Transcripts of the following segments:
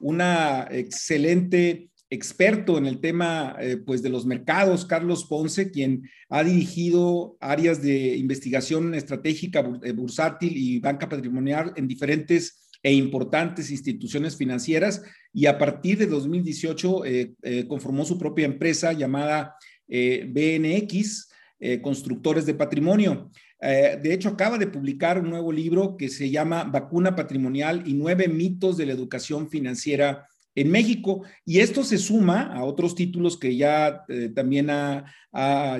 una excelente experto en el tema eh, pues de los mercados, Carlos Ponce, quien ha dirigido áreas de investigación estratégica eh, bursátil y banca patrimonial en diferentes e importantes instituciones financieras y a partir de 2018 eh, conformó su propia empresa llamada BNX, Constructores de Patrimonio. Eh, de hecho, acaba de publicar un nuevo libro que se llama Vacuna Patrimonial y nueve mitos de la educación financiera en México. Y esto se suma a otros títulos que ya eh, también ha,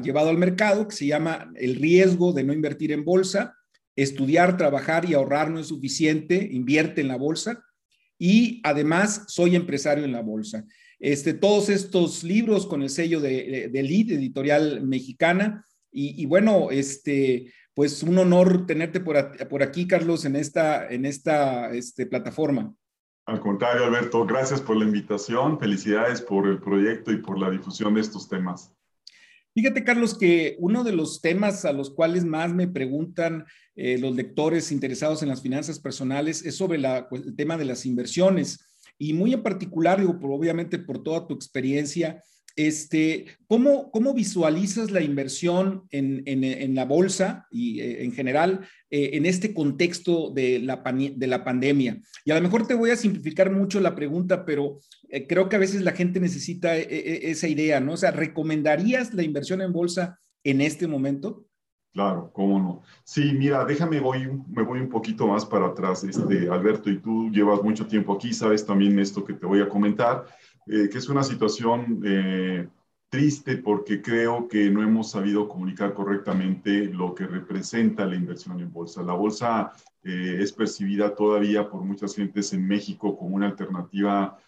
llevado al mercado, que se llama El riesgo de no invertir en bolsa, Estudiar, trabajar y ahorrar no es suficiente, invierte en la bolsa. Y además, soy empresario en la bolsa. Este, todos estos libros con el sello de, de, Lead, editorial mexicana. Y, y bueno, este, pues un honor tenerte por, aquí, Carlos, en esta, en esta este, plataforma. Al contrario, Alberto, gracias por la invitación, felicidades por el proyecto y por la difusión de estos temas. Fíjate, Carlos, que uno de los temas a los cuales más me preguntan eh, los lectores interesados en las finanzas personales es sobre pues, el tema de las inversiones y muy en particular, digo, obviamente por toda tu experiencia, este, ¿cómo, ¿Cómo visualizas la inversión en, en, la bolsa y eh, en general eh, en este contexto de la, de la pandemia? Y a lo mejor te voy a simplificar mucho la pregunta, pero eh, creo que a veces la gente necesita esa idea, ¿no? O sea, ¿recomendarías la inversión en bolsa en este momento? Claro, cómo no. Sí, mira, déjame, voy, me voy un poquito más para atrás, este, Alberto, y tú llevas mucho tiempo aquí, sabes también esto que te voy a comentar. Eh, que es una situación eh, triste porque creo que no hemos sabido comunicar correctamente lo que representa la inversión en bolsa. La bolsa eh, es percibida todavía por muchas gentes en México como una alternativa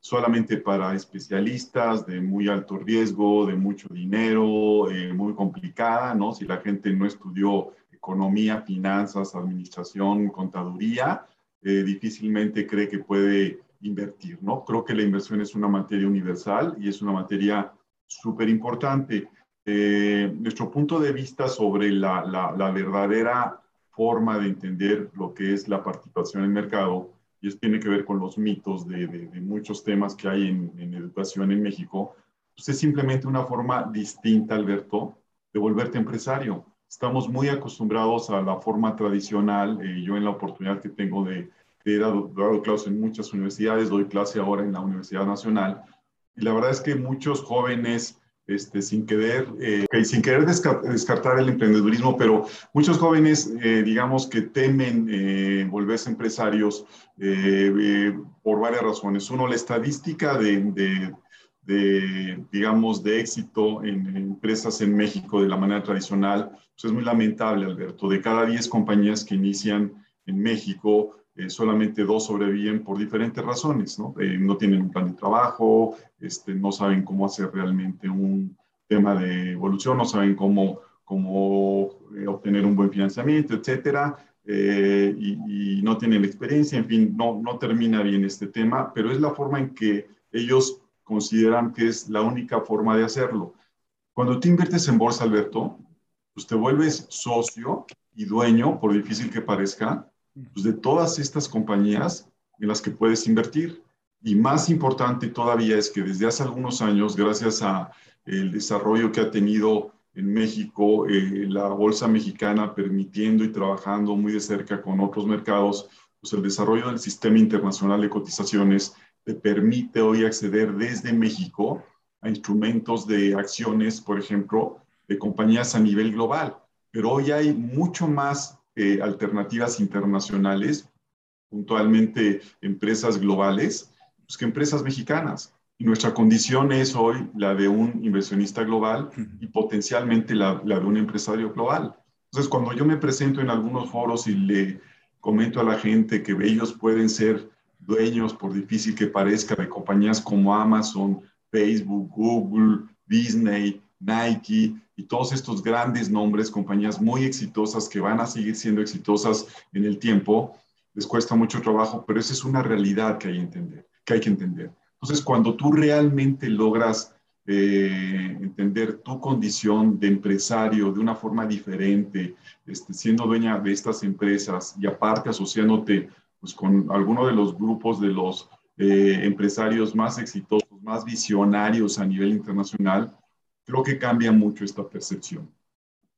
solamente para especialistas de muy alto riesgo, de mucho dinero, muy complicada, ¿no? Si la gente no estudió economía, finanzas, administración, contaduría, difícilmente cree que puede invertir, ¿no? Creo que la inversión es una materia universal y es una materia súper importante. Eh, nuestro punto de vista sobre la, la, verdadera forma de entender lo que es la participación en el mercado, y esto tiene que ver con los mitos de, de, muchos temas que hay en, en, educación en México, pues es simplemente una forma distinta, Alberto, de volverte empresario. Estamos muy acostumbrados a la forma tradicional, eh, yo en la oportunidad que tengo de he dado, dado clases en muchas universidades, doy clase ahora en la Universidad Nacional, y la verdad es que muchos jóvenes, este, sin, querer, eh, sin querer descartar el emprendedurismo, pero muchos jóvenes, eh, digamos, que temen eh, volverse empresarios por varias razones. Uno, la estadística de, de, de, digamos, de éxito en, empresas en México de la manera tradicional, pues es muy lamentable, Alberto. De cada 10 compañías que inician en México, eh, solamente dos sobreviven por diferentes razones, ¿no? Eh, no tienen un plan de trabajo, este, no saben cómo hacer realmente un tema de evolución, no saben cómo, cómo eh, obtener un buen financiamiento, etcétera, y, y, no tienen la experiencia, en fin, no, no termina bien este tema, pero es la forma en que ellos consideran que es la única forma de hacerlo. Cuando tú inviertes en bolsa, Alberto, pues te vuelves socio y dueño, por difícil que parezca, pues, de todas estas compañías en las que puedes invertir. Y más importante todavía es que desde hace algunos años, gracias a el desarrollo que ha tenido en México, eh, la bolsa mexicana permitiendo y trabajando muy de cerca con otros mercados, pues el desarrollo del sistema internacional de cotizaciones te permite hoy acceder desde México a instrumentos de acciones, por ejemplo, de compañías a nivel global. Pero hoy hay mucho más eh, alternativas internacionales, puntualmente empresas globales, pues que empresas mexicanas. Y nuestra condición es hoy la de un inversionista global y potencialmente la, la, de un empresario global. Entonces, cuando yo me presento en algunos foros y le comento a la gente que ellos pueden ser dueños, por difícil que parezca, de compañías como Amazon, Facebook, Google, Disney, Nike y todos estos grandes nombres, compañías muy exitosas que van a seguir siendo exitosas en el tiempo, les cuesta mucho trabajo, pero esa es una realidad que hay, entender, que, hay que entender. Entonces, cuando tú realmente logras eh, entender tu condición de empresario de una forma diferente, este, siendo dueña de estas empresas y aparte asociándote pues, con alguno de los grupos de los eh, empresarios más exitosos, más visionarios a nivel internacional, creo que cambia mucho esta percepción.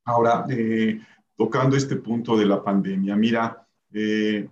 Ahora, eh, tocando este punto de la pandemia, mira, eh,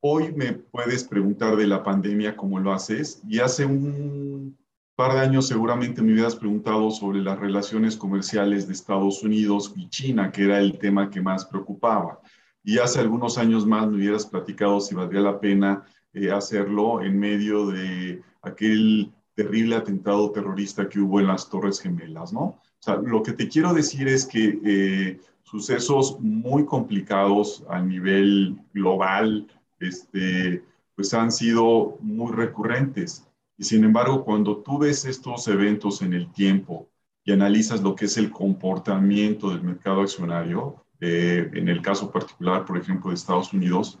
hoy me puedes preguntar de la pandemia cómo lo haces y hace un par de años seguramente me hubieras preguntado sobre las relaciones comerciales de Estados Unidos y China, que era el tema que más preocupaba. Y hace algunos años más me hubieras platicado si valdría la pena eh, hacerlo en medio de aquel terrible atentado terrorista que hubo en las Torres Gemelas, ¿no? O sea, lo que te quiero decir es que eh, sucesos muy complicados a nivel global, este, pues han sido muy recurrentes. Y sin embargo, cuando tú ves estos eventos en el tiempo y analizas lo que es el comportamiento del mercado accionario, eh, en el caso particular, por ejemplo, de Estados Unidos,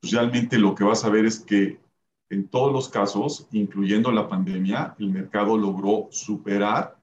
pues realmente lo que vas a ver es que en todos los casos, incluyendo la pandemia, el mercado logró superar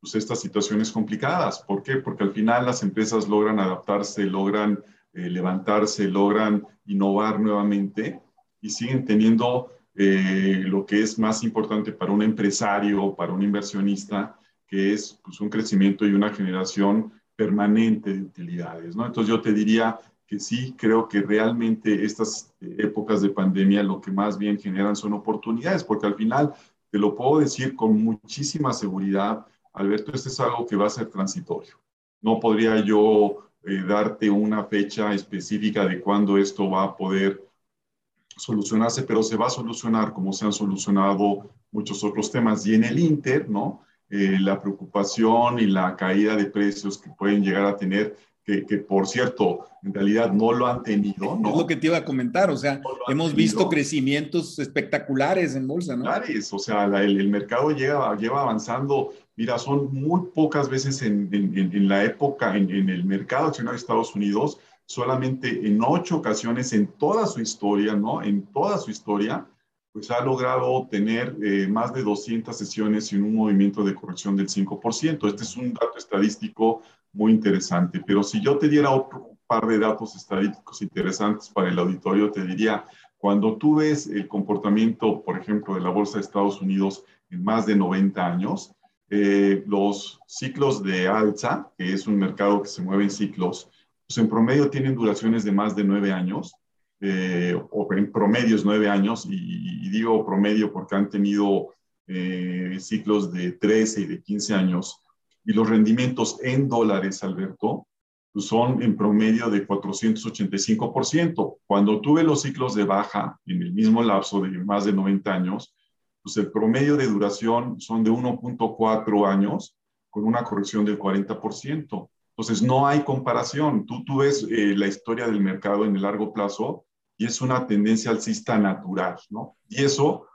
pues, estas situaciones complicadas. ¿Por qué? Porque al final las empresas logran adaptarse, logran eh, levantarse, logran innovar nuevamente y siguen teniendo eh, lo que es más importante para un empresario, para un inversionista, que es pues, un crecimiento y una generación permanente de utilidades. ¿no? Entonces yo te diría, que sí creo que realmente estas épocas de pandemia lo que más bien generan son oportunidades, porque al final, te lo puedo decir con muchísima seguridad, Alberto, este es algo que va a ser transitorio. No podría yo eh, darte una fecha específica de cuándo esto va a poder solucionarse, pero se va a solucionar como se han solucionado muchos otros temas. Y en el Inter, ¿no? Eh, la preocupación y la caída de precios que pueden llegar a tener que, por cierto, en realidad no lo han tenido. ¿no? Es lo que te iba a comentar, o sea, hemos visto crecimientos espectaculares en bolsa, ¿no? O sea, el, mercado lleva, lleva avanzando, mira, son muy pocas veces en, en, la época, en, el mercado accionario de Estados Unidos, solamente en ocho ocasiones en toda su historia, ¿no? En toda su historia, pues ha logrado tener eh, más de 200 sesiones sin un movimiento de corrección del 5%. Este es un dato estadístico muy interesante. Pero si yo te diera otro par de datos estadísticos interesantes para el auditorio, te diría, cuando tú ves el comportamiento, por ejemplo, de la Bolsa de Estados Unidos en más de 90 años, eh, los ciclos de alza, que es un mercado que se mueve en ciclos, pues en promedio tienen duraciones de más de nueve años, eh, o en promedio es nueve años, y, digo promedio porque han tenido eh, ciclos de 13 y de 15 años, y los rendimientos en dólares, Alberto, pues son en promedio de 485%. Cuando tuve los ciclos de baja en el mismo lapso de más de 90 años, pues el promedio de duración son de 1.4 años con una corrección del 40%. Entonces, no hay comparación. Tú, tú ves eh, la historia del mercado en el largo plazo y es una tendencia alcista natural, ¿no? Y eso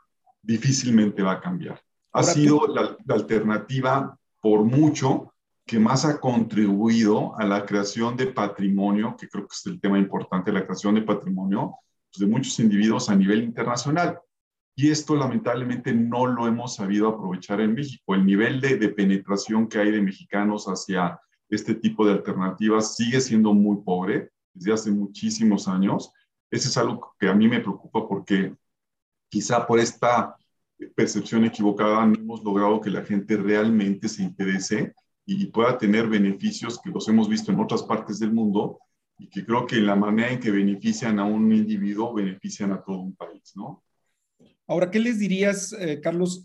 difícilmente va a cambiar. Ha sido la, la alternativa por mucho que más ha contribuido a la creación de patrimonio, que creo que es el tema importante, la creación de patrimonio pues, de muchos individuos a nivel internacional. Y esto lamentablemente no lo hemos sabido aprovechar en México. El nivel de, de penetración que hay de mexicanos hacia este tipo de alternativas sigue siendo muy pobre desde hace muchísimos años. Ese es algo que a mí me preocupa porque quizá por esta percepción equivocada, no hemos logrado que la gente realmente se interese y pueda tener beneficios que los hemos visto en otras partes del mundo y que creo que la manera en que benefician a un individuo, benefician a todo un país, ¿no? Ahora, ¿qué les dirías, eh, Carlos?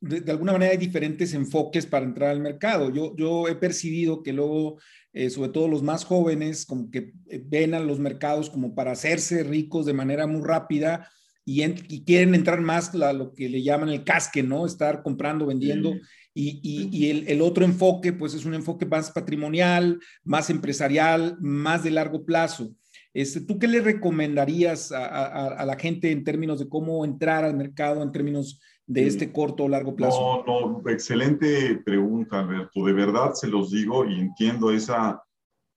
de, alguna manera hay diferentes enfoques para entrar al mercado. Yo, yo he percibido que luego, eh, sobre todo los más jóvenes, como que eh, ven a los mercados como para hacerse ricos de manera muy rápida y, quieren entrar más a lo que le llaman el casque, ¿no? Estar comprando, vendiendo. Y, y, el, el, otro enfoque, pues es un enfoque más patrimonial, más empresarial, más de largo plazo. Este, ¿Tú qué le recomendarías a, la gente en términos de cómo entrar al mercado, en términos de este corto o largo plazo? No, no, excelente pregunta, Alberto. De verdad se los digo y entiendo esa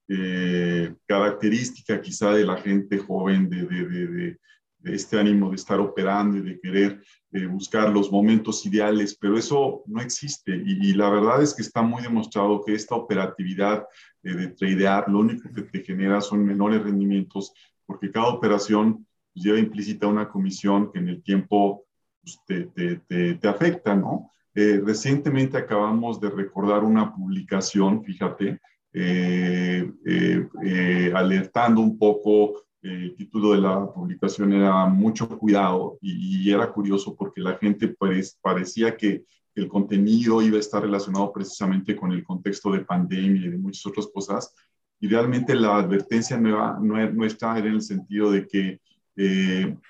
eh, característica quizá de la gente joven de, de, de, este ánimo de estar operando y de querer eh, buscar los momentos ideales, pero eso no existe y, la verdad es que está muy demostrado que esta operatividad de tradear lo único que te genera son menores rendimientos porque cada operación pues, lleva implícita una comisión que en el tiempo pues, te, te, te, afecta, ¿no? Eh, recientemente acabamos de recordar una publicación, fíjate, eh, eh, alertando un poco, el título de la publicación era Mucho cuidado y, era curioso porque la gente parecía que el contenido iba a estar relacionado precisamente con el contexto de pandemia y de muchas otras cosas. Y realmente la advertencia nueva, nuestra en el sentido de que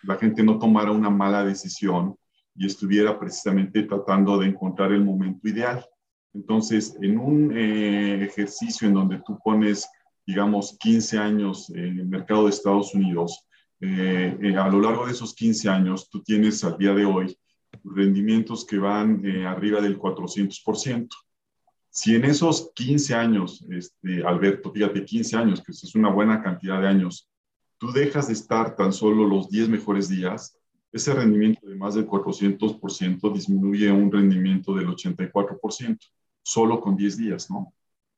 la gente no tomara una mala decisión y estuviera precisamente tratando de encontrar el momento ideal. Entonces, en un eh, ejercicio en donde tú pones, digamos, 15 años en el mercado de Estados Unidos, eh, eh, a lo largo de esos 15 años, tú tienes al día de hoy rendimientos que van arriba del 400%. Si en esos 15 años, este, Alberto, fíjate, 15 años, que es una buena cantidad de años, tú dejas de estar tan solo los 10 mejores días, ese rendimiento de más del 400% disminuye a un rendimiento del 84%, solo con 10 días, ¿no?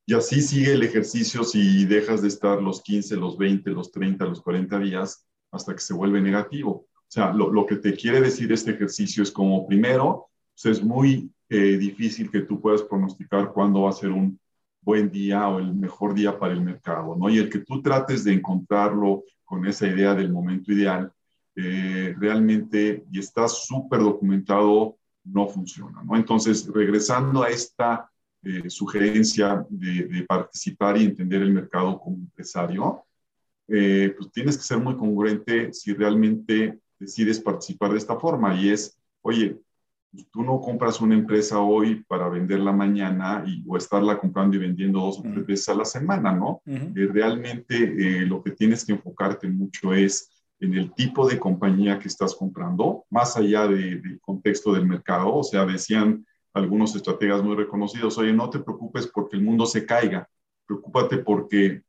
Y así sigue el ejercicio si dejas de estar los 15, los 20, los 30, los 40 días hasta que se vuelve negativo. O sea, lo, que te quiere decir este ejercicio es como, primero, pues es muy eh, difícil que tú puedas pronosticar cuándo va a ser un buen día o el mejor día para el mercado, ¿no? Y el que tú trates de encontrarlo con esa idea del momento ideal, eh, realmente, y está súper documentado, no funciona. ¿no? Entonces, regresando a esta eh, sugerencia de, participar y entender el mercado como empresario, eh, pues tienes que ser muy congruente si realmente decides participar de esta forma. Y es, oye, pues tú no compras una empresa hoy para venderla mañana y, o estarla comprando y vendiendo dos o tres veces a la semana, ¿no? realmente lo que tienes que enfocarte mucho es en el tipo de compañía que estás comprando, más allá del contexto del mercado. O sea, decían algunos estrategas muy reconocidos, oye, no te preocupes porque el mundo se caiga, preocúpate porque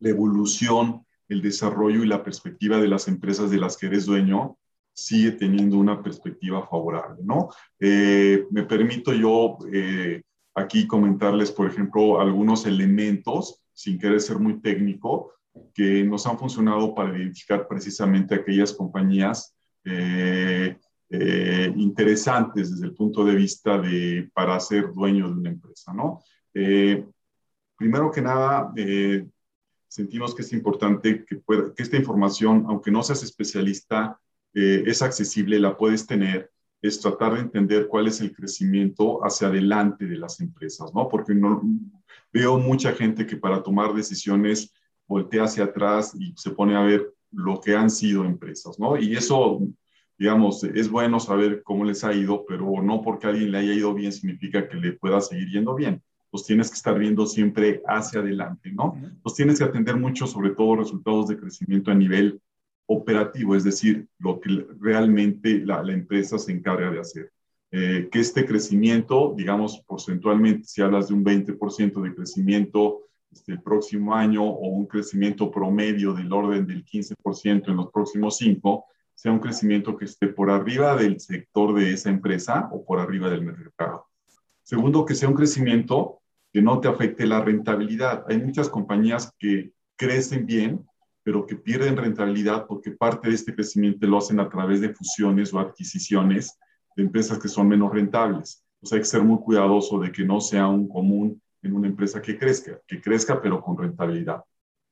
la evolución, el desarrollo y la perspectiva de las empresas de las que eres dueño sigue teniendo una perspectiva favorable, ¿no? Eh, me permito yo eh, aquí comentarles, por ejemplo, algunos elementos, sin querer ser muy técnico, que nos han funcionado para identificar precisamente aquellas compañías eh, eh, interesantes desde el punto de vista de para ser dueño de una empresa, ¿no? Eh, primero que nada, sentimos que es importante que, que, esta información, aunque no seas especialista, es accesible, la puedes tener, es tratar de entender cuál es el crecimiento hacia adelante de las empresas, ¿no? Porque no, veo mucha gente que para tomar decisiones voltea hacia atrás y se pone a ver lo que han sido empresas, ¿no? Y eso, digamos, es bueno saber cómo les ha ido, pero no porque a alguien le haya ido bien significa que le pueda seguir yendo bien. Los tienes que estar viendo siempre hacia adelante, ¿no? Los tienes que atender mucho, sobre todo, resultados de crecimiento a nivel operativo, es decir, lo que realmente la, empresa se encarga de hacer. Eh, que este crecimiento, digamos, porcentualmente, si hablas de un 20% de crecimiento este, el próximo año o un crecimiento promedio del orden del 15% en los próximos cinco, sea un crecimiento que esté por arriba del sector de esa empresa o por arriba del mercado. Segundo, que sea un crecimiento que no te afecte la rentabilidad. Hay muchas compañías que crecen bien, pero que pierden rentabilidad porque parte de este crecimiento lo hacen a través de fusiones o adquisiciones de empresas que son menos rentables. O sea, hay que ser muy cuidadoso de que no sea un común en una empresa que crezca, que crezca pero con rentabilidad.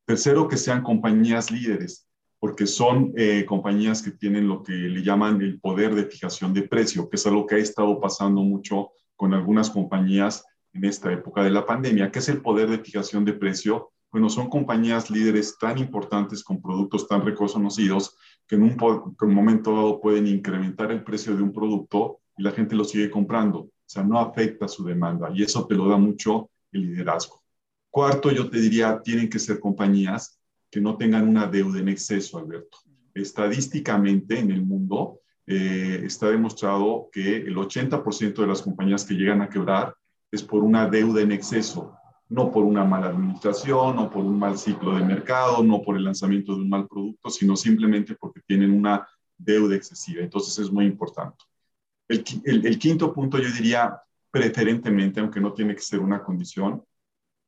Tercero, que sean compañías líderes, porque son eh, compañías que tienen lo que le llaman el poder de fijación de precio, que es algo que ha estado pasando mucho con algunas compañías en esta época de la pandemia. ¿Qué es el poder de fijación de precio? Bueno, son compañías líderes tan importantes con productos tan reconocidos que en un, en un momento dado pueden incrementar el precio de un producto y la gente lo sigue comprando. O sea, no afecta su demanda y eso te lo da mucho liderazgo. Cuarto, yo te diría, tienen que ser compañías que no tengan una deuda en exceso, Alberto. Estadísticamente en el mundo eh, está demostrado que el 80% de las compañías que llegan a quebrar es por una deuda en exceso, no por una mala administración, no por un mal ciclo de mercado, no por el lanzamiento de un mal producto, sino simplemente porque tienen una deuda excesiva. Entonces es muy importante. El, el, quinto punto yo diría preferentemente, aunque no tiene que ser una condición,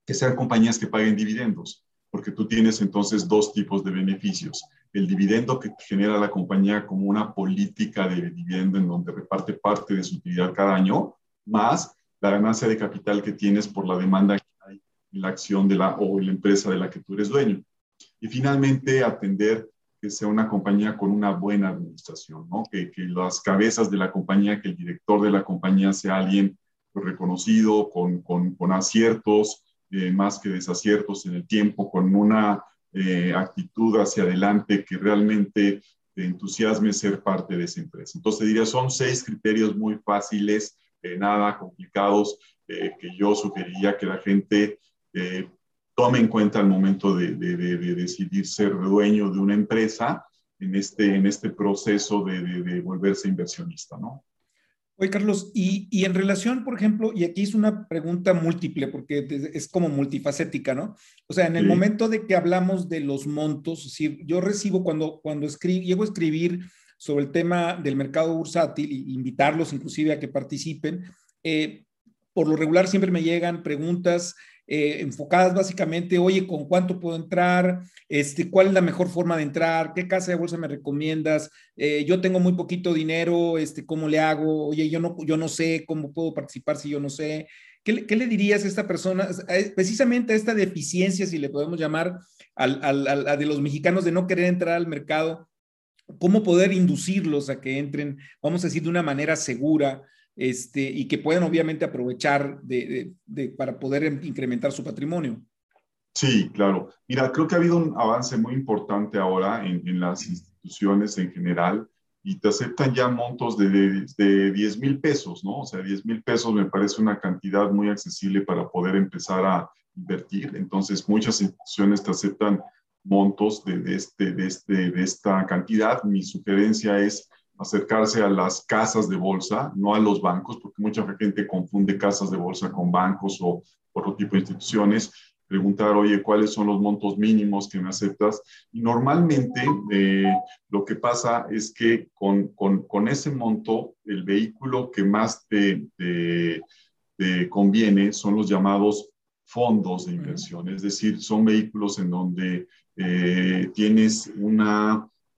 que sean compañías que paguen dividendos, porque tú tienes entonces dos tipos de beneficios. El dividendo que genera la compañía como una política de dividendo en donde reparte parte de su utilidad cada año, más la ganancia de capital que tienes por la demanda que hay en la acción de la o la empresa de la que tú eres dueño. Y finalmente, atender que sea una compañía con una buena administración, ¿no? que, que las cabezas de la compañía, que el director de la compañía sea alguien reconocido, con, con, con aciertos, eh, más que desaciertos en el tiempo, con una eh, actitud hacia adelante que realmente te entusiasme ser parte de esa empresa. Entonces diría, son seis criterios muy fáciles eh, nada complicados eh, que yo sugeriría que la gente tome en cuenta al momento de, decidir ser dueño de una empresa en este, en este proceso de, volverse inversionista, ¿no? Oye, Carlos, y, y, en relación, por ejemplo, y aquí es una pregunta múltiple, porque es como multifacética, ¿no? O sea, en el momento de que hablamos de los montos, si yo recibo cuando, cuando escribo, llego a escribir sobre el tema del mercado bursátil e invitarlos inclusive a que participen. Eh, por lo regular siempre me llegan preguntas eh, enfocadas básicamente, oye, ¿con cuánto puedo entrar? Este, ¿Cuál es la mejor forma de entrar? ¿Qué casa de bolsa me recomiendas? Eh, yo tengo muy poquito dinero, este, ¿cómo le hago? Oye, yo no, yo no sé cómo puedo participar si yo no sé. ¿Qué, le dirías a esta persona? Precisamente a esta deficiencia, si le podemos llamar, a de los mexicanos de no querer entrar al mercado cómo poder inducirlos a que entren, vamos a decir, de una manera segura este, y que puedan obviamente aprovechar de, para poder incrementar su patrimonio. Sí, claro. Mira, creo que ha habido un avance muy importante ahora en, las instituciones en general y te aceptan ya montos de, de, 10 mil pesos, ¿no? O sea, 10 mil pesos me parece una cantidad muy accesible para poder empezar a invertir. Entonces, muchas instituciones te aceptan montos de, este, de, este, de esta cantidad. Mi sugerencia es acercarse a las casas de bolsa, no a los bancos, porque mucha gente confunde casas de bolsa con bancos o otro tipo de instituciones. Preguntar, oye, ¿cuáles son los montos mínimos que me aceptas? Y normalmente eh, lo que pasa es que con, con, con, ese monto, el vehículo que más te, te, te conviene son los llamados fondos de inversión, es decir, son vehículos en donde eh, tienes un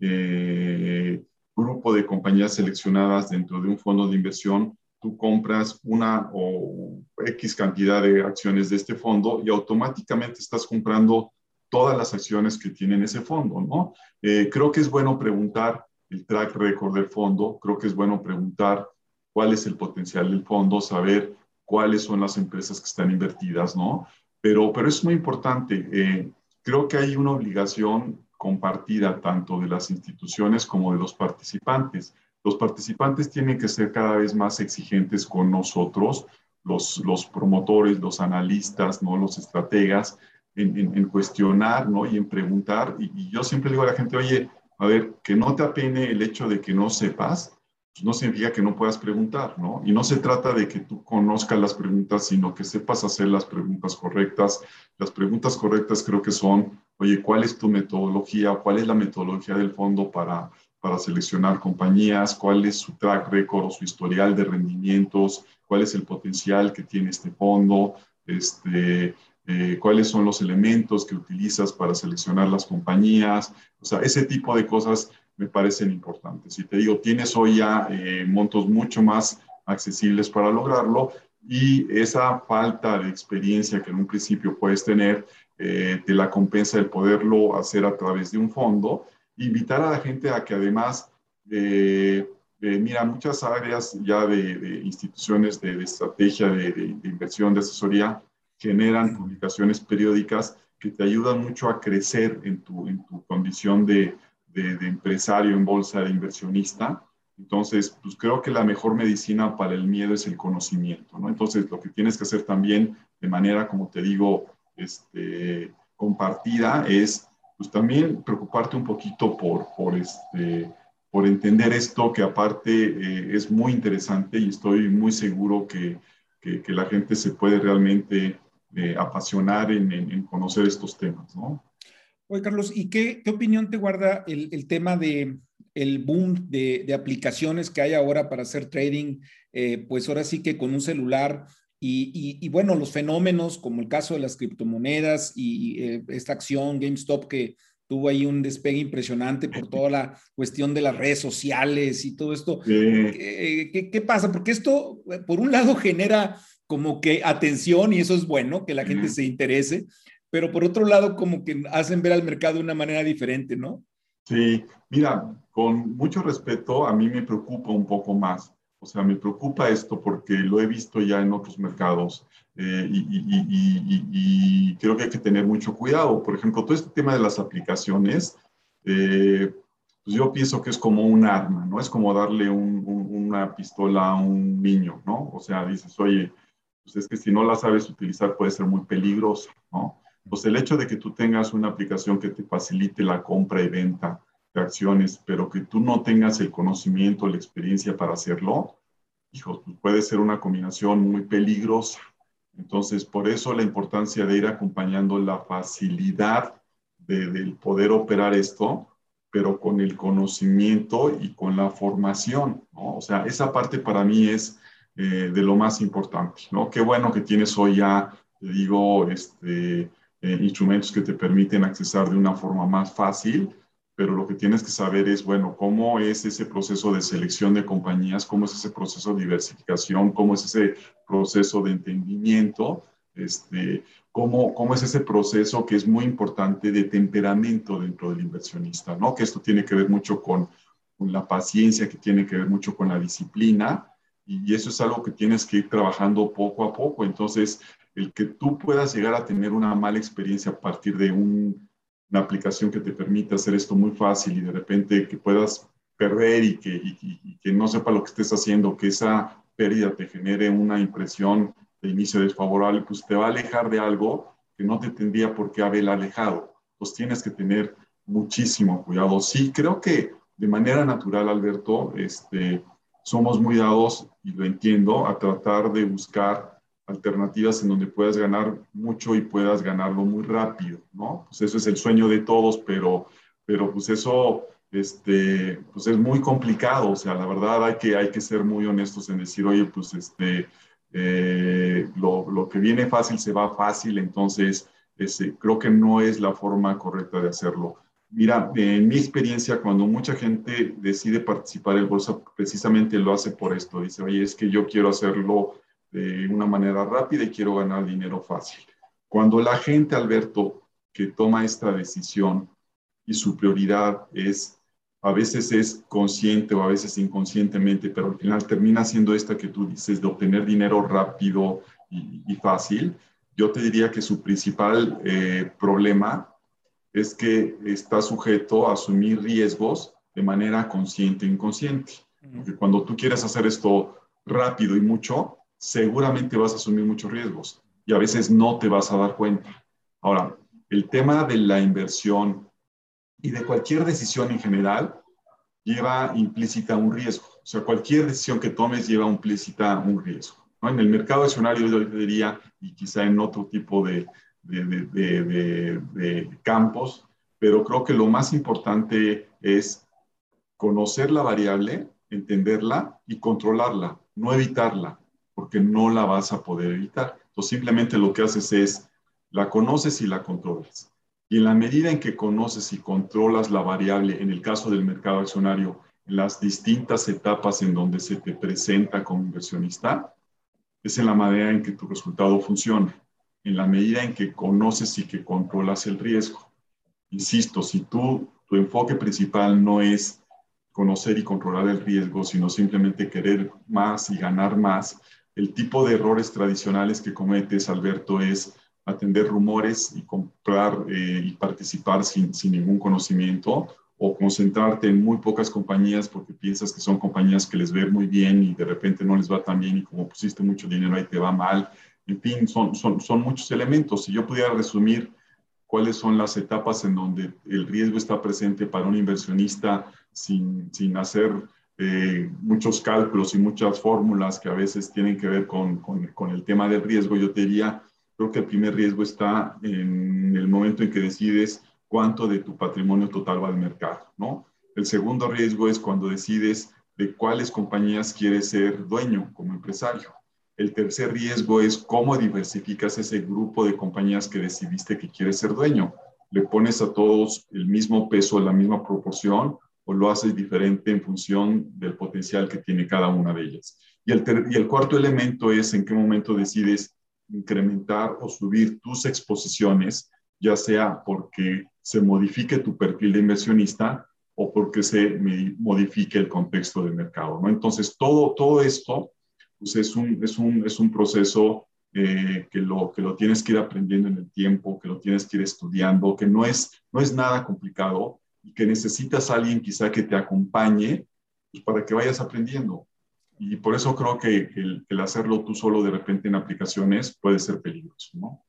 eh, grupo de compañías seleccionadas dentro de un fondo de inversión, tú compras una o X cantidad de acciones de este fondo y automáticamente estás comprando todas las acciones que tiene ese fondo, ¿no? Eh, creo que es bueno preguntar el track record del fondo, creo que es bueno preguntar cuál es el potencial del fondo, saber cuáles son las empresas que están invertidas, ¿no? Pero, pero es muy importante. Eh, creo que hay una obligación compartida tanto de las instituciones como de los participantes. Los participantes tienen que ser cada vez más exigentes con nosotros, los, los promotores, los analistas, ¿no? los estrategas, en, cuestionar ¿no? y en preguntar. Y, y, yo siempre digo a la gente, oye, a ver, que no te apene el hecho de que no sepas, pues no significa que no puedas preguntar, ¿no? Y no se trata de que tú conozcas las preguntas, sino que sepas hacer las preguntas correctas. Las preguntas correctas creo que son, oye, ¿cuál es tu metodología? ¿Cuál es la metodología del fondo para, para seleccionar compañías? ¿Cuál es su track record o su historial de rendimientos? ¿Cuál es el potencial que tiene este fondo? Este, eh, cuáles son los elementos que utilizas para seleccionar las compañías, o sea, ese tipo de cosas me parecen importantes. Y te digo, tienes hoy ya eh, montos mucho más accesibles para lograrlo y esa falta de experiencia que en un principio puedes tener, eh, te la compensa el poderlo hacer a través de un fondo. Invitar a la gente a que además, eh, mira, muchas áreas ya de, instituciones de, estrategia, de, inversión, de asesoría, generan publicaciones periódicas que te ayudan mucho a crecer en tu, en tu condición de, de, empresario en bolsa, de inversionista. Entonces, pues creo que la mejor medicina para el miedo es el conocimiento, ¿no? Entonces, lo que tienes que hacer también de manera, como te digo, este, compartida es pues también preocuparte un poquito por, por, este, por entender esto, que aparte eh, es muy interesante y estoy muy seguro que, que, la gente se puede realmente eh, apasionar en, en, conocer estos temas, ¿no? Oye, Carlos, ¿y qué, qué opinión te guarda el, el tema de el boom de, de, aplicaciones que hay ahora para hacer trading? Eh, pues ahora sí que con un celular y, y, bueno, los fenómenos como el caso de las criptomonedas y eh, esta acción GameStop que tuvo ahí un despegue impresionante por toda la cuestión de las redes sociales y todo esto. ¿Qué, ¿Qué, qué, pasa? Porque esto, por un lado, genera como que atención y eso es bueno, que la gente se interese, pero por otro lado, como que hacen ver al mercado de una manera diferente, ¿no? Sí, mira, con mucho respeto, a mí me preocupa un poco más o sea, me preocupa esto porque lo he visto ya en otros mercados eh, y, creo que hay que tener mucho cuidado. Por ejemplo, todo este tema de las aplicaciones, eh, pues yo pienso que es como un arma, ¿no? Es como darle una pistola a un niño, ¿no? O sea, dices, oye, pues es que si no la sabes utilizar puede ser muy peligroso, ¿no? Pues el hecho de que tú tengas una aplicación que te facilite la compra y venta, acciones, pero que tú no tengas el conocimiento, la experiencia para hacerlo, hijo, pues puede ser una combinación muy peligrosa. Entonces, por eso la importancia de ir acompañando la facilidad de, del poder operar esto, pero con el conocimiento y con la formación, ¿no? O sea, esa parte para mí es eh, de lo más importante, ¿no? Qué bueno que tienes hoy ya, te digo, este, eh, instrumentos que te permiten accesar de una forma más fácil, pero lo que tienes que saber es, bueno, cómo es ese proceso de selección de compañías, cómo es ese proceso de diversificación, cómo es ese proceso de entendimiento, este, cómo, cómo es ese proceso que es muy importante de temperamento dentro del inversionista, ¿no? Que esto tiene que ver mucho con, con la paciencia, que tiene que ver mucho con la disciplina, y eso es algo que tienes que ir trabajando poco a poco. Entonces, el que tú puedas llegar a tener una mala experiencia a partir de un una aplicación que te permita hacer esto muy fácil y de repente que puedas perder y que, y, que no sepa lo que estés haciendo, que esa pérdida te genere una impresión de inicio desfavorable, pues te va a alejar de algo que no te tendría por qué haber alejado. Pues tienes que tener muchísimo cuidado. Sí, creo que de manera natural, Alberto, este, somos muy dados, y lo entiendo, a tratar de buscar alternativas en donde puedas ganar mucho y puedas ganarlo muy rápido, ¿no? Pues eso es el sueño de todos, pero, pero pues eso este, pues es muy complicado, o sea, la verdad hay que, hay que ser muy honestos en decir, oye, pues este, eh, lo, lo, que viene fácil se va fácil, entonces ese, creo que no es la forma correcta de hacerlo. Mira, en mi experiencia, cuando mucha gente decide participar en bolsa, precisamente lo hace por esto, dice, oye, es que yo quiero hacerlo de una manera rápida y quiero ganar dinero fácil. Cuando la gente, Alberto, que toma esta decisión y su prioridad es, a veces es consciente o a veces inconscientemente, pero al final termina siendo esta que tú dices de obtener dinero rápido y, fácil, yo te diría que su principal eh, problema es que está sujeto a asumir riesgos de manera consciente e inconsciente. Porque cuando tú quieres hacer esto rápido y mucho, seguramente vas a asumir muchos riesgos y a veces no te vas a dar cuenta. Ahora, el tema de la inversión y de cualquier decisión en general lleva implícita un riesgo. O sea, cualquier decisión que tomes lleva implícita un riesgo. En el mercado accionario yo diría, y quizá en otro tipo de, de campos, pero creo que lo más importante es conocer la variable, entenderla y controlarla, no evitarla porque no la vas a poder evitar. Entonces simplemente lo que haces es, la conoces y la controlas. Y en la medida en que conoces y controlas la variable, en el caso del mercado accionario, en las distintas etapas en donde se te presenta como inversionista, es en la manera en que tu resultado funciona, en la medida en que conoces y que controlas el riesgo. Insisto, si tú, tu enfoque principal no es conocer y controlar el riesgo, sino simplemente querer más y ganar más, el tipo de errores tradicionales que cometes, Alberto, es atender rumores y comprar eh, y participar sin, sin ningún conocimiento o concentrarte en muy pocas compañías porque piensas que son compañías que les ve muy bien y de repente no les va tan bien y como pusiste mucho dinero ahí te va mal. En fin, son, son, son muchos elementos. Si yo pudiera resumir cuáles son las etapas en donde el riesgo está presente para un inversionista sin, sin hacer eh, muchos cálculos y muchas fórmulas que a veces tienen que ver con, con, con, el tema del riesgo, yo te diría, creo que el primer riesgo está en el momento en que decides cuánto de tu patrimonio total va al mercado, ¿no? El segundo riesgo es cuando decides de cuáles compañías quieres ser dueño como empresario. El tercer riesgo es cómo diversificas ese grupo de compañías que decidiste que quieres ser dueño. ¿Le pones a todos el mismo peso, la misma proporción o lo haces diferente en función del potencial que tiene cada una de ellas. Y el, y el cuarto elemento es en qué momento decides incrementar o subir tus exposiciones, ya sea porque se modifique tu perfil de inversionista o porque se modifique el contexto del mercado. ¿no? Entonces, todo, todo esto pues es, un, es, un, es un proceso eh, que, lo, que lo tienes que ir aprendiendo en el tiempo, que lo tienes que ir estudiando, que no es, no es nada complicado y que necesitas a alguien quizá que te acompañe para que vayas aprendiendo. Y por eso creo que el, hacerlo tú solo de repente en aplicaciones puede ser peligroso, ¿no?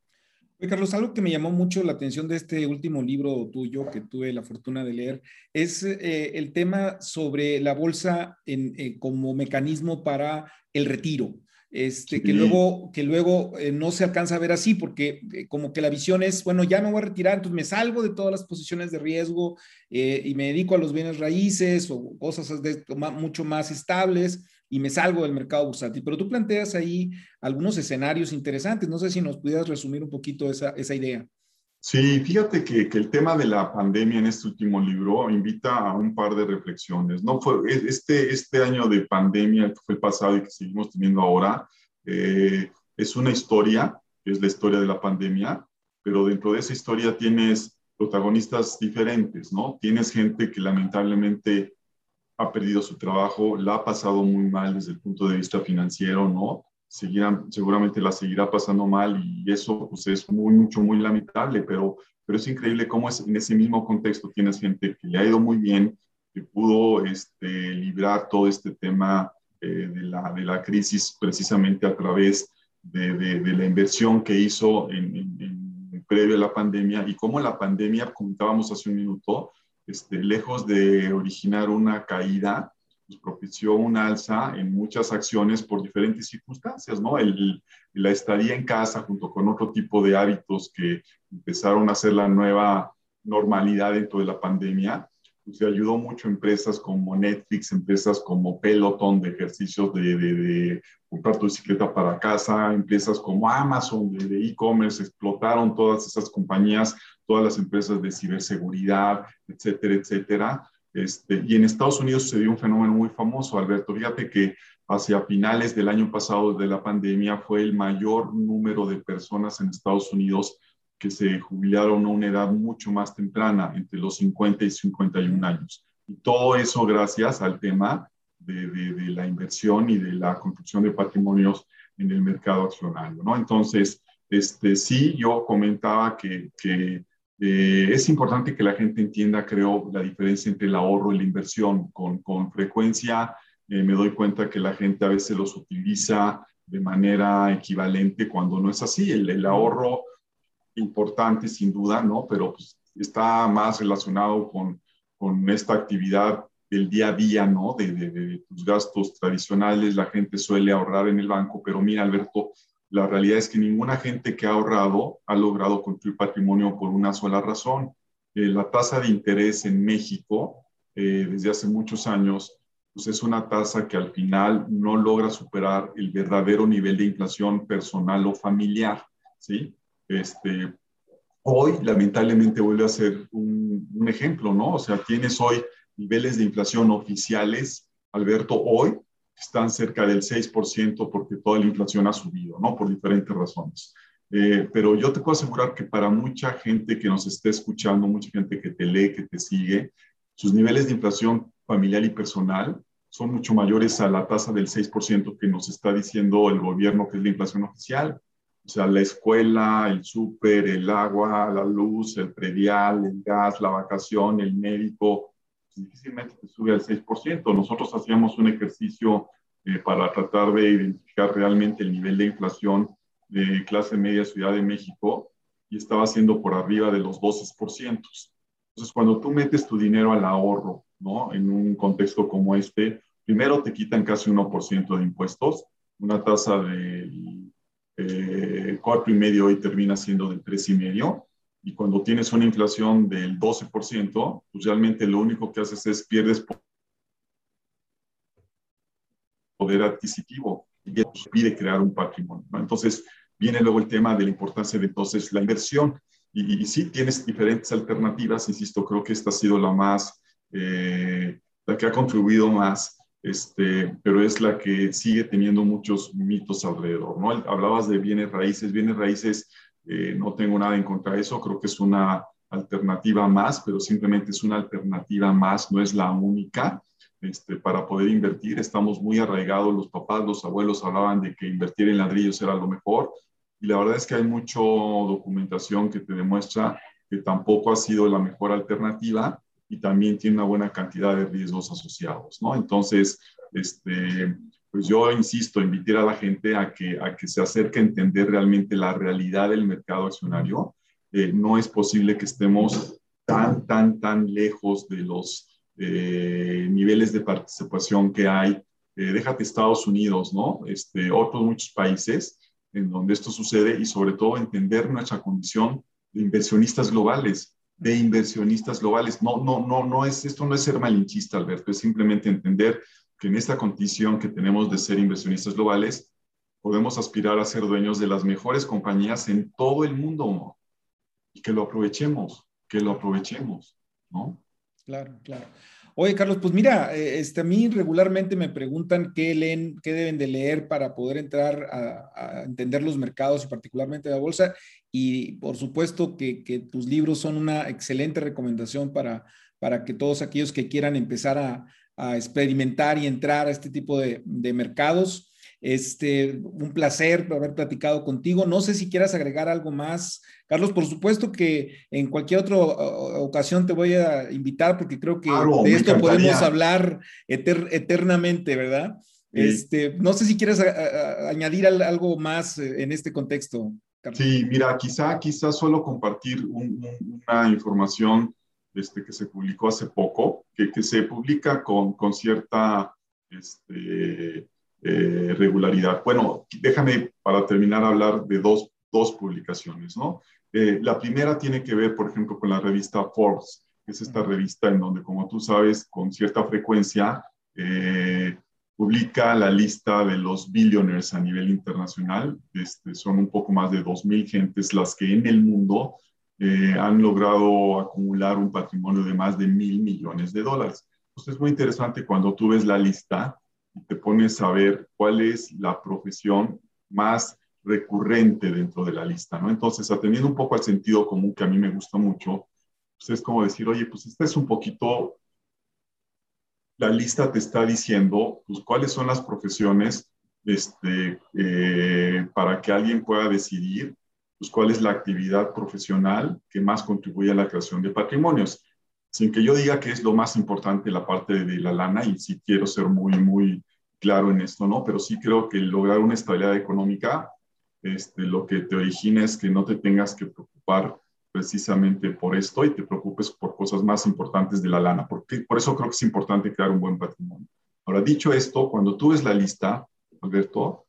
Carlos, algo que me llamó mucho la atención de este último libro tuyo que tuve la fortuna de leer es eh, el tema sobre la bolsa en, eh, como mecanismo para el retiro este, que luego, que luego eh, no se alcanza a ver así, porque eh, como que la visión es, bueno, ya me voy a retirar, entonces me salgo de todas las posiciones de riesgo eh, y me dedico a los bienes raíces o cosas de, mucho más estables y me salgo del mercado bursátil. Pero tú planteas ahí algunos escenarios interesantes. No sé si nos pudieras resumir un poquito esa, esa idea. Sí, fíjate que, el tema de la pandemia en este último libro invita a un par de reflexiones. No fue este, este año de pandemia que fue el pasado y que seguimos teniendo ahora, eh, es una historia, es la historia de la pandemia, pero dentro de esa historia tienes protagonistas diferentes, ¿no? Tienes gente que lamentablemente ha perdido su trabajo, la ha pasado muy mal desde el punto de vista financiero, ¿no? Seguramente la seguirá pasando mal y eso pues, es muy, mucho, muy lamentable, pero, pero es increíble cómo es, en ese mismo contexto tienes gente que le ha ido muy bien, que pudo este, librar todo este tema eh, de, la, de la crisis precisamente a través de, de, la inversión que hizo en, en, previo a la pandemia y cómo la pandemia, comentábamos hace un minuto, este, lejos de originar una caída, pues, propició un alza en muchas acciones por diferentes circunstancias, ¿no? La estadía en casa junto con otro tipo de hábitos que empezaron a ser la nueva normalidad dentro de la pandemia, pues ayudó mucho a empresas como Netflix, empresas como Peloton de ejercicios de, comprar tu bicicleta para casa, empresas como Amazon de e-commerce, explotaron todas esas compañías, todas las empresas de ciberseguridad, etcétera, etcétera este, y en Estados Unidos sucedió un fenómeno muy famoso, Alberto. Fíjate que hacia finales del año pasado de la pandemia fue el mayor número de personas en Estados Unidos que se jubilaron a una edad mucho más temprana, entre los 50 y 51 años. Y todo eso gracias al tema de, de, la inversión y de la construcción de patrimonios en el mercado accionario, ¿no? Entonces, este, sí, yo comentaba que, que eh, es importante que la gente entienda, creo, la diferencia entre el ahorro y la inversión. Con, con frecuencia eh, me doy cuenta que la gente a veces los utiliza de manera equivalente cuando no es así. El, el ahorro importante, sin duda, ¿no? Pero pues, está más relacionado con, con esta actividad del día a día, ¿no? De, de, de, tus gastos tradicionales, la gente suele ahorrar en el banco, pero mira, Alberto, la realidad es que ninguna gente que ha ahorrado ha logrado construir patrimonio por una sola razón. Eh, la tasa de interés en México eh, desde hace muchos años pues es una tasa que al final no logra superar el verdadero nivel de inflación personal o familiar. ¿sí? Este, hoy, lamentablemente, vuelve a ser un, un ejemplo, ¿no? O sea, tienes hoy niveles de inflación oficiales, Alberto, hoy están cerca del 6% porque toda la inflación ha subido, ¿no? Por diferentes razones. Eh, pero yo te puedo asegurar que para mucha gente que nos esté escuchando, mucha gente que te lee, que te sigue, sus niveles de inflación familiar y personal son mucho mayores a la tasa del 6% que nos está diciendo el gobierno que es la inflación oficial. O sea, la escuela, el súper, el agua, la luz, el predial, el gas, la vacación, el médico, difícilmente te sube al 6%. Nosotros hacíamos un ejercicio eh, para tratar de identificar realmente el nivel de inflación de clase media Ciudad de México y estaba haciendo por arriba de los 12%. Entonces, cuando tú metes tu dinero al ahorro, ¿no? En un contexto como este, primero te quitan casi 1% de impuestos, una tasa de eh, cuatro y medio hoy termina siendo del tres y y cuando tienes una inflación del 12%, pues realmente lo único que haces es pierdes poder adquisitivo y pide crear un patrimonio. Entonces, viene luego el tema de la importancia de entonces la inversión. Y, sí, tienes diferentes alternativas, insisto, creo que esta ha sido la más, eh, la que ha contribuido más, este, pero es la que sigue teniendo muchos mitos alrededor, ¿no? Hablabas de bienes raíces, bienes raíces, eh, no tengo nada en contra de eso, creo que es una alternativa más, pero simplemente es una alternativa más, no es la única. Este, para poder invertir. Estamos muy arraigados, los papás, los abuelos hablaban de que invertir en ladrillos era lo mejor y la verdad es que hay mucha documentación que te demuestra que tampoco ha sido la mejor alternativa y también tiene una buena cantidad de riesgos asociados, ¿no? Entonces, este, pues yo insisto, invitar a la gente a que, a que se acerque a entender realmente la realidad del mercado accionario. Eh, no es posible que estemos tan, tan, tan lejos de los eh, niveles de participación que hay. Eh, déjate Estados Unidos, ¿no? Este, otros muchos países en donde esto sucede y sobre todo entender nuestra condición de inversionistas globales, de inversionistas globales. No, no, no, no es, esto no es ser malinchista, Alberto, es simplemente entender que en esta condición que tenemos de ser inversionistas globales, podemos aspirar a ser dueños de las mejores compañías en todo el mundo, Y que lo aprovechemos, que lo aprovechemos, ¿no? Claro, claro. Oye, Carlos, pues mira, eh, este, a mí regularmente me preguntan qué leen, qué deben de leer para poder entrar a, entender los mercados y particularmente la bolsa. Y por supuesto que, tus libros son una excelente recomendación para, para que todos aquellos que quieran empezar a, experimentar y entrar a este tipo de, de mercados, este, un placer haber platicado contigo. No sé si quieras agregar algo más. Carlos, por supuesto que en cualquier otra ocasión te voy a invitar porque creo que de esto podemos hablar eternamente, ¿verdad? Este, no sé si quieres añadir algo más en este contexto. Carlos. Sí, mira, quizá, quizá solo compartir una información este, que se publicó hace poco, que, que se publica con, con cierta este, eh, regularidad. Bueno, déjame para terminar hablar de dos, dos publicaciones, ¿no? Eh, la primera tiene que ver, por ejemplo, con la revista Forbes, que es esta revista en donde, como tú sabes, con cierta frecuencia eh, publica la lista de los billionaires a nivel internacional. Este, son un poco más de 2.000 gentes las que en el mundo han logrado acumular un patrimonio de más de mil millones de dólares. Entonces es muy interesante cuando tú ves la lista y te pones a ver cuál es la profesión más recurrente dentro de la lista, ¿no? Entonces, atendiendo un poco al sentido común que a mí me gusta mucho, pues es como decir, oye, pues esta es un poquito, la lista te está diciendo, pues cuáles son las profesiones este, eh, para que alguien pueda decidir, pues cuál es la actividad profesional que más contribuye a la creación de patrimonios sin que yo diga que es lo más importante la parte de la lana, y sí quiero ser muy, muy claro en esto, ¿no? Pero sí creo que lograr una estabilidad económica, este, lo que te origina es que no te tengas que preocupar precisamente por esto y te preocupes por cosas más importantes de la lana. Porque, por eso creo que es importante crear un buen patrimonio. Ahora, dicho esto, cuando tú ves la lista, Alberto,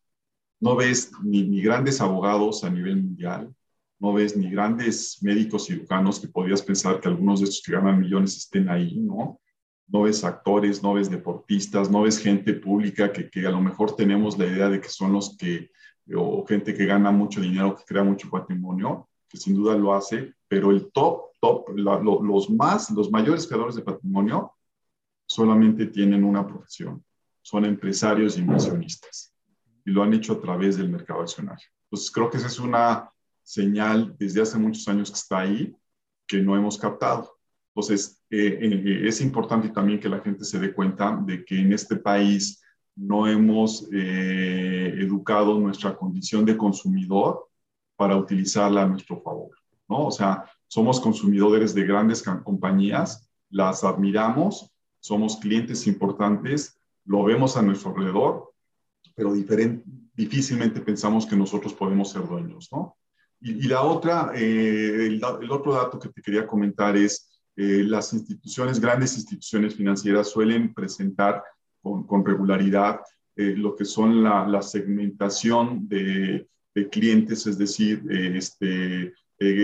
no ves ni, grandes abogados a nivel mundial, no ves ni grandes médicos cirujanos que podrías pensar que algunos de estos que ganan millones estén ahí, ¿no? No ves actores, no ves deportistas, no ves gente pública que, que a lo mejor tenemos la idea de que son los que, o gente que gana mucho dinero, que crea mucho patrimonio, que sin duda lo hace, pero el top, top, los más, los mayores creadores de patrimonio solamente tienen una profesión, son empresarios y inversionistas, y lo han hecho a través del mercado accionario. Entonces creo que esa es una señal desde hace muchos años que está ahí, que no hemos captado. Entonces, eh, eh, es importante también que la gente se dé cuenta de que en este país no hemos eh, educado nuestra condición de consumidor para utilizarla a nuestro favor, ¿no? O sea, somos consumidores de grandes compañías, las admiramos, somos clientes importantes, lo vemos a nuestro alrededor, pero difícilmente pensamos que nosotros podemos ser dueños, ¿no? Y, la otra, eh, el, otro dato que te quería comentar es, eh, las instituciones, grandes instituciones financieras suelen presentar con, con regularidad eh, lo que son la, la segmentación de, de, clientes, es decir, este,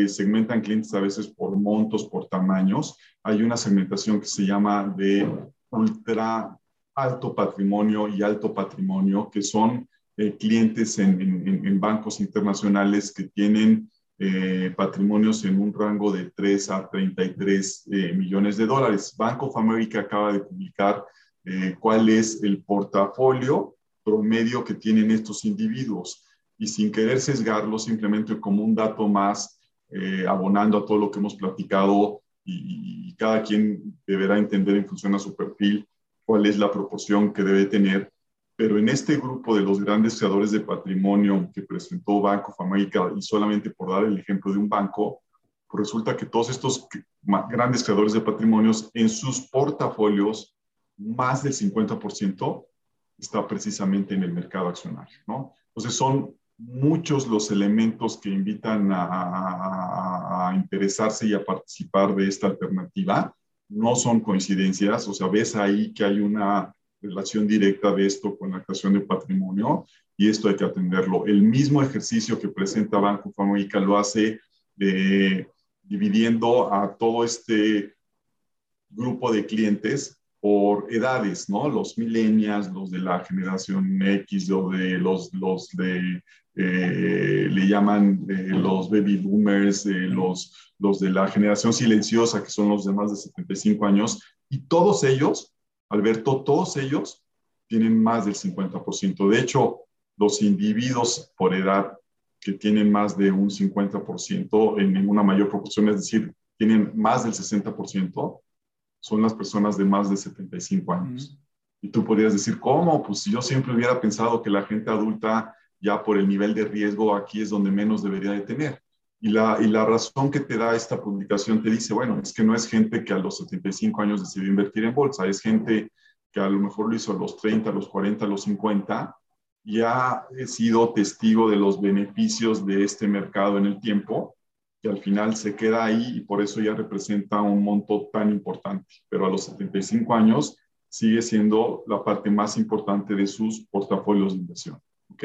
segmentan clientes a veces por montos, por tamaños. Hay una segmentación que se llama de ultra alto patrimonio y alto patrimonio, que son eh, clientes en, bancos internacionales que tienen eh, patrimonios en un rango de 3 a 33 eh, millones de dólares. Banco of America acaba de publicar cuál es el portafolio promedio que tienen estos individuos y sin querer sesgarlo, simplemente como un dato más, abonando a todo lo que hemos platicado y cada quien deberá entender en función a su perfil cuál es la proporción que debe tener pero en este grupo de los grandes creadores de patrimonio que presentó Banco of y solamente por dar el ejemplo de un banco, pues resulta que todos estos grandes creadores de patrimonios en sus portafolios, más del 50% está precisamente en el mercado accionario, ¿no? Entonces son muchos los elementos que invitan a, a, interesarse y a participar de esta alternativa. No son coincidencias, o sea, ves ahí que hay una relación directa de esto con la creación de patrimonio y esto hay que atenderlo. El mismo ejercicio que presenta Banco Famílica lo hace eh, dividiendo a todo este grupo de clientes por edades, ¿no? Los millennials, los de la generación X, o de los, los de, eh, le llaman eh, los baby boomers, los, los de la generación silenciosa, que son los de más de 75 años, y todos ellos Alberto, todos ellos tienen más del 50%. De hecho, los individuos por edad que tienen más de un 50% en una mayor proporción, es decir, tienen más del 60%, son las personas de más de 75 años. Y tú podrías decir, ¿cómo? Pues si yo siempre hubiera pensado que la gente adulta, ya por el nivel de riesgo, aquí es donde menos debería de tener. Y la, y la razón que te da esta publicación te dice, bueno, es que no es gente que a los 75 años decidió invertir en bolsa, es gente que a lo mejor lo hizo a los 30, a los 40, a los 50, y ha sido testigo de los beneficios de este mercado en el tiempo, que al final se queda ahí y por eso ya representa un monto tan importante. Pero a los 75 años sigue siendo la parte más importante de sus portafolios de inversión. ¿Ok?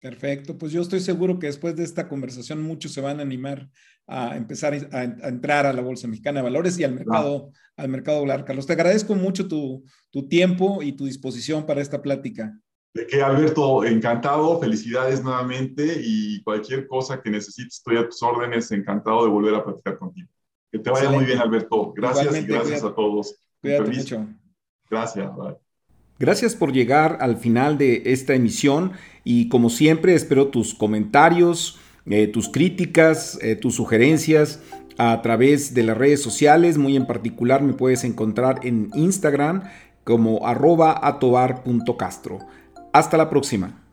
Perfecto, pues yo estoy seguro que después de esta conversación muchos se van a animar a empezar a, entrar a la Bolsa Mexicana de Valores y al mercado, al mercado dólar. Carlos, te agradezco mucho tu, tu tiempo y tu disposición para esta plática. De que Alberto, encantado, felicidades nuevamente y cualquier cosa que necesites, estoy a tus órdenes, encantado de volver a platicar contigo. Que te vaya muy bien, Alberto. Gracias y gracias a todos. Cuídate mucho. Gracias. Gracias por llegar al final de esta emisión y como siempre espero tus comentarios, eh, tus críticas, eh, tus sugerencias a través de las redes sociales. Muy en particular me puedes encontrar en Instagram como arroba atobar.castro. Hasta la próxima.